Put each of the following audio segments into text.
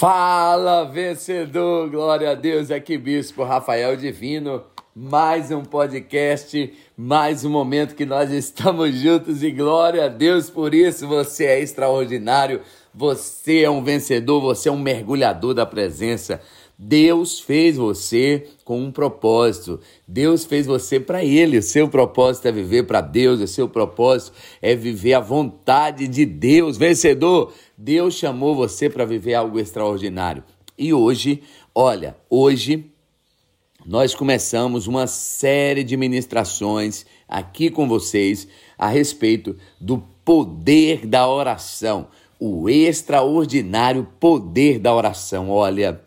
Fala, vencedor! Glória a Deus, aqui Bispo Rafael Divino. Mais um podcast, mais um momento que nós estamos juntos e glória a Deus por isso. Você é extraordinário, você é um vencedor, você é um mergulhador da presença. Deus fez você com um propósito. Deus fez você para Ele. O seu propósito é viver para Deus. O seu propósito é viver a vontade de Deus. Vencedor, Deus chamou você para viver algo extraordinário. E hoje, olha, hoje nós começamos uma série de ministrações aqui com vocês a respeito do poder da oração, o extraordinário poder da oração. Olha,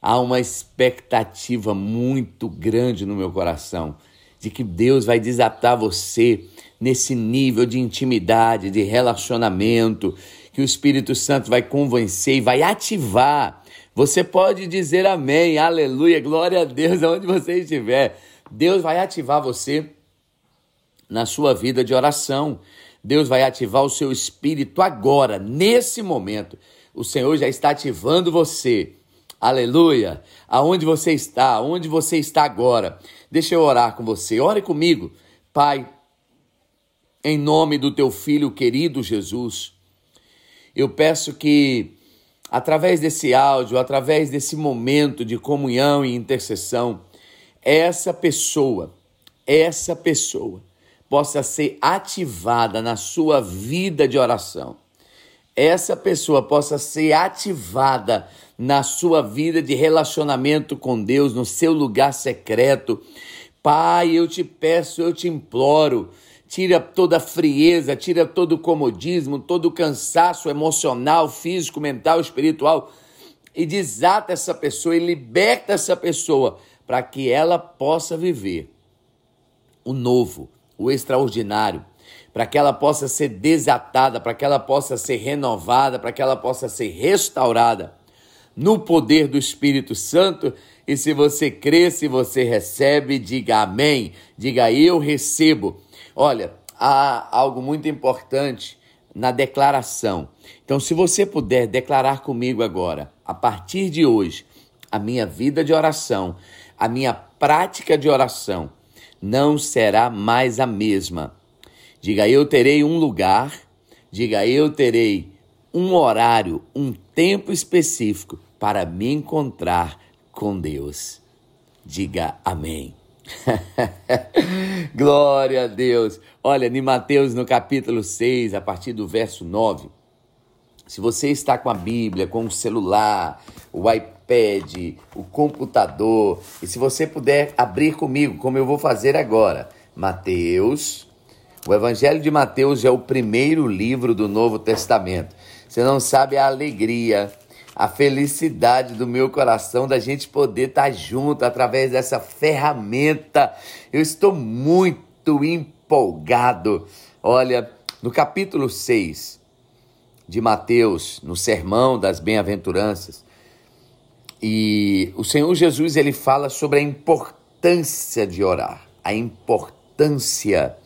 há uma expectativa muito grande no meu coração de que Deus vai desatar você nesse nível de intimidade, de relacionamento, que o Espírito Santo vai convencer e vai ativar. Você pode dizer amém, aleluia, glória a Deus, aonde você estiver. Deus vai ativar você na sua vida de oração. Deus vai ativar o seu espírito agora, nesse momento. O Senhor já está ativando você Aleluia! Aonde você está, aonde você está agora. Deixa eu orar com você. Ore comigo. Pai, em nome do teu filho querido Jesus, eu peço que através desse áudio, através desse momento de comunhão e intercessão, essa pessoa, essa pessoa possa ser ativada na sua vida de oração. Essa pessoa possa ser ativada na sua vida de relacionamento com Deus, no seu lugar secreto. Pai, eu te peço, eu te imploro, tira toda a frieza, tira todo o comodismo, todo o cansaço emocional, físico, mental, espiritual e desata essa pessoa e liberta essa pessoa para que ela possa viver o novo, o extraordinário, para que ela possa ser desatada, para que ela possa ser renovada, para que ela possa ser restaurada no poder do Espírito Santo. E se você crê, se você recebe, diga amém. Diga eu recebo. Olha, há algo muito importante na declaração. Então, se você puder declarar comigo agora, a partir de hoje, a minha vida de oração, a minha prática de oração não será mais a mesma. Diga eu terei um lugar, diga eu terei um horário, um tempo específico para me encontrar com Deus. Diga amém. Glória a Deus. Olha, em Mateus, no capítulo 6, a partir do verso 9, se você está com a Bíblia, com o celular, o iPad, o computador, e se você puder abrir comigo, como eu vou fazer agora, Mateus, o Evangelho de Mateus é o primeiro livro do Novo Testamento. Você não sabe a alegria a felicidade do meu coração da gente poder estar junto através dessa ferramenta. Eu estou muito empolgado. Olha, no capítulo 6 de Mateus, no Sermão das Bem-aventuranças, e o Senhor Jesus ele fala sobre a importância de orar, a importância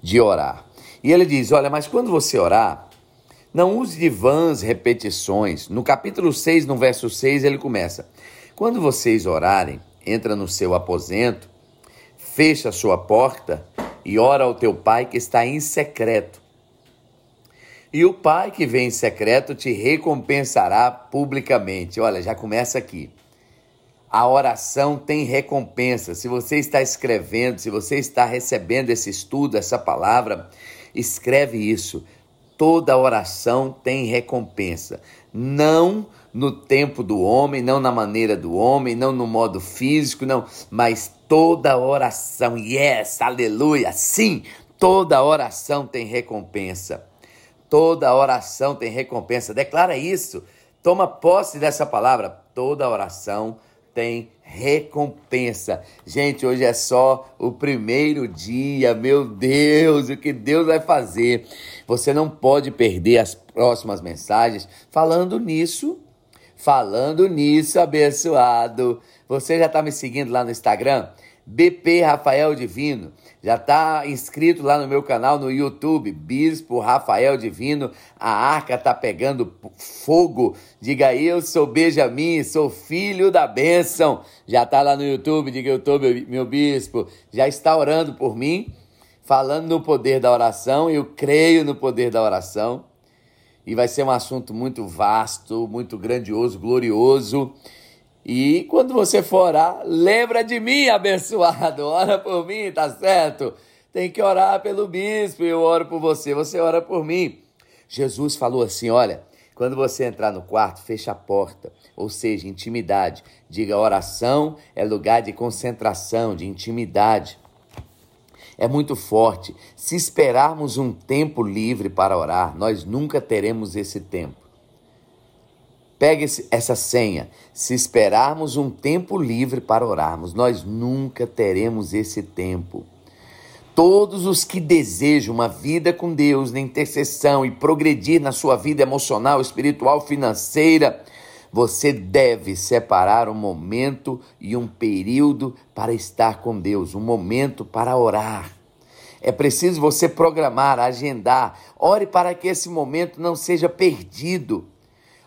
de orar. E ele diz: Olha, mas quando você orar, não use de vãs repetições. No capítulo 6, no verso 6, ele começa: Quando vocês orarem, entra no seu aposento, fecha a sua porta e ora ao teu pai que está em secreto. E o pai que vem em secreto te recompensará publicamente. Olha, já começa aqui. A oração tem recompensa. Se você está escrevendo, se você está recebendo esse estudo, essa palavra, escreve isso toda oração tem recompensa. Não no tempo do homem, não na maneira do homem, não no modo físico, não, mas toda oração, yes, aleluia, sim, toda oração tem recompensa. Toda oração tem recompensa. Declara isso. Toma posse dessa palavra. Toda oração tem recompensa. Gente, hoje é só o primeiro dia. Meu Deus, o que Deus vai fazer? Você não pode perder as próximas mensagens falando nisso. Falando nisso, abençoado. Você já está me seguindo lá no Instagram? BP Rafael Divino. Já está inscrito lá no meu canal no YouTube, Bispo Rafael Divino. A arca tá pegando fogo. Diga aí, eu sou Benjamin, sou filho da bênção. Já está lá no YouTube, diga meu, meu bispo. Já está orando por mim, falando no poder da oração. Eu creio no poder da oração. E vai ser um assunto muito vasto, muito grandioso, glorioso. E quando você for orar, lembra de mim, abençoado. Ora por mim, tá certo? Tem que orar pelo bispo, eu oro por você, você ora por mim. Jesus falou assim: olha, quando você entrar no quarto, fecha a porta, ou seja, intimidade. Diga: oração é lugar de concentração, de intimidade. É muito forte. Se esperarmos um tempo livre para orar, nós nunca teremos esse tempo. Pegue essa senha. Se esperarmos um tempo livre para orarmos, nós nunca teremos esse tempo. Todos os que desejam uma vida com Deus, na intercessão e progredir na sua vida emocional, espiritual, financeira, você deve separar um momento e um período para estar com Deus, um momento para orar. É preciso você programar, agendar. Ore para que esse momento não seja perdido.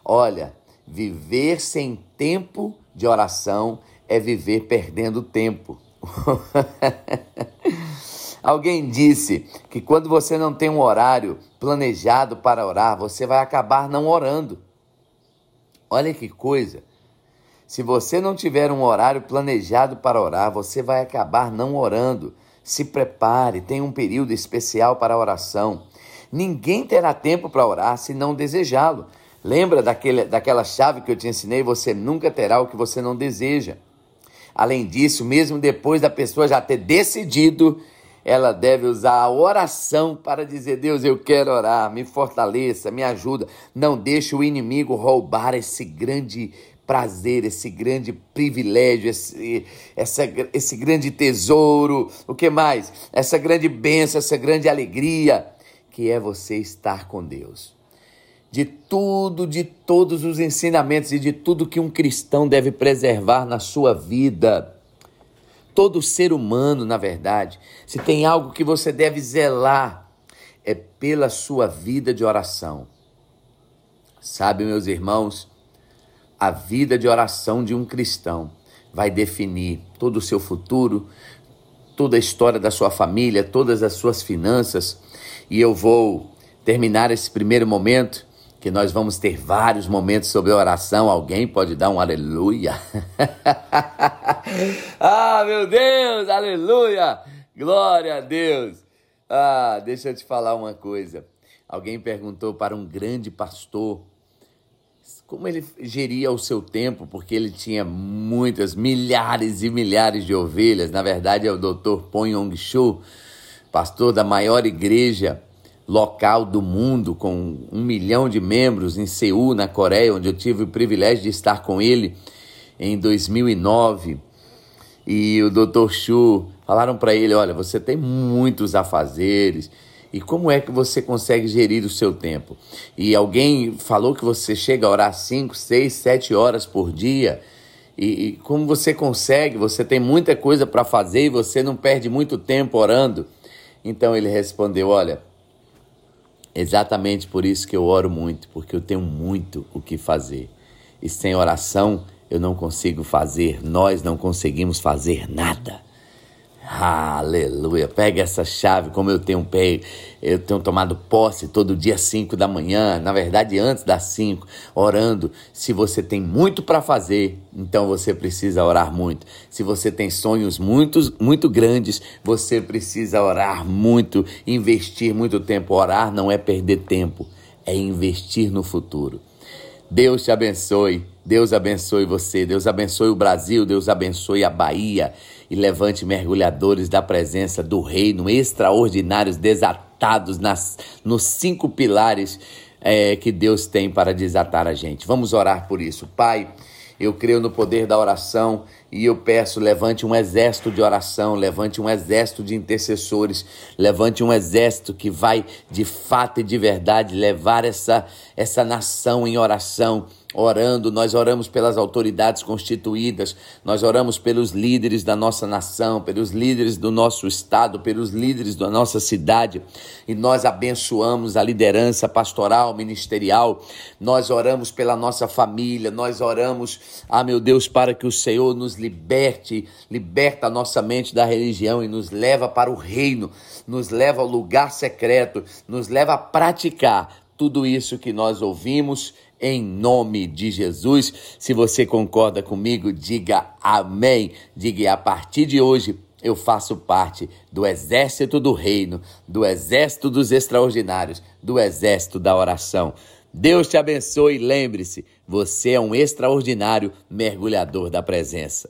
Olha, Viver sem tempo de oração é viver perdendo tempo. Alguém disse que quando você não tem um horário planejado para orar, você vai acabar não orando. Olha que coisa. Se você não tiver um horário planejado para orar, você vai acabar não orando. Se prepare, tenha um período especial para a oração. Ninguém terá tempo para orar se não desejá-lo. Lembra daquele, daquela chave que eu te ensinei? Você nunca terá o que você não deseja. Além disso, mesmo depois da pessoa já ter decidido, ela deve usar a oração para dizer: Deus, eu quero orar, me fortaleça, me ajuda. Não deixe o inimigo roubar esse grande prazer, esse grande privilégio, esse, essa, esse grande tesouro. O que mais? Essa grande bênção, essa grande alegria que é você estar com Deus de tudo, de todos os ensinamentos e de tudo que um cristão deve preservar na sua vida. Todo ser humano, na verdade, se tem algo que você deve zelar, é pela sua vida de oração. Sabe, meus irmãos, a vida de oração de um cristão vai definir todo o seu futuro, toda a história da sua família, todas as suas finanças. E eu vou terminar esse primeiro momento que nós vamos ter vários momentos sobre oração. Alguém pode dar um aleluia? ah, meu Deus, aleluia! Glória a Deus! Ah, deixa eu te falar uma coisa. Alguém perguntou para um grande pastor como ele geria o seu tempo, porque ele tinha muitas, milhares e milhares de ovelhas. Na verdade, é o Dr. Pon Yong Cho, pastor da maior igreja local do mundo, com um milhão de membros em Seul, na Coreia, onde eu tive o privilégio de estar com ele em 2009. E o Dr. Chu falaram para ele: Olha, você tem muitos afazeres. E como é que você consegue gerir o seu tempo? E alguém falou que você chega a orar 5, 6, 7 horas por dia. E, e como você consegue? Você tem muita coisa para fazer e você não perde muito tempo orando. Então ele respondeu: Olha, Exatamente por isso que eu oro muito, porque eu tenho muito o que fazer. E sem oração eu não consigo fazer, nós não conseguimos fazer nada. Aleluia. Pega essa chave, como eu tenho pego, eu tenho tomado posse todo dia 5 da manhã, na verdade antes das 5, orando. Se você tem muito para fazer, então você precisa orar muito. Se você tem sonhos muito, muito grandes, você precisa orar muito, investir muito tempo. Orar não é perder tempo, é investir no futuro. Deus te abençoe. Deus abençoe você, Deus abençoe o Brasil, Deus abençoe a Bahia e levante mergulhadores da presença do reino extraordinários desatados nas, nos cinco pilares é, que Deus tem para desatar a gente. Vamos orar por isso. Pai, eu creio no poder da oração e eu peço, levante um exército de oração, levante um exército de intercessores, levante um exército que vai de fato e de verdade levar essa, essa nação em oração orando, nós oramos pelas autoridades constituídas, nós oramos pelos líderes da nossa nação, pelos líderes do nosso estado, pelos líderes da nossa cidade, e nós abençoamos a liderança pastoral, ministerial, nós oramos pela nossa família, nós oramos, ah meu Deus, para que o Senhor nos liberte, liberta a nossa mente da religião e nos leva para o reino, nos leva ao lugar secreto, nos leva a praticar tudo isso que nós ouvimos em nome de Jesus. Se você concorda comigo, diga amém. Diga a partir de hoje eu faço parte do exército do reino, do exército dos extraordinários, do exército da oração. Deus te abençoe e lembre-se, você é um extraordinário mergulhador da presença.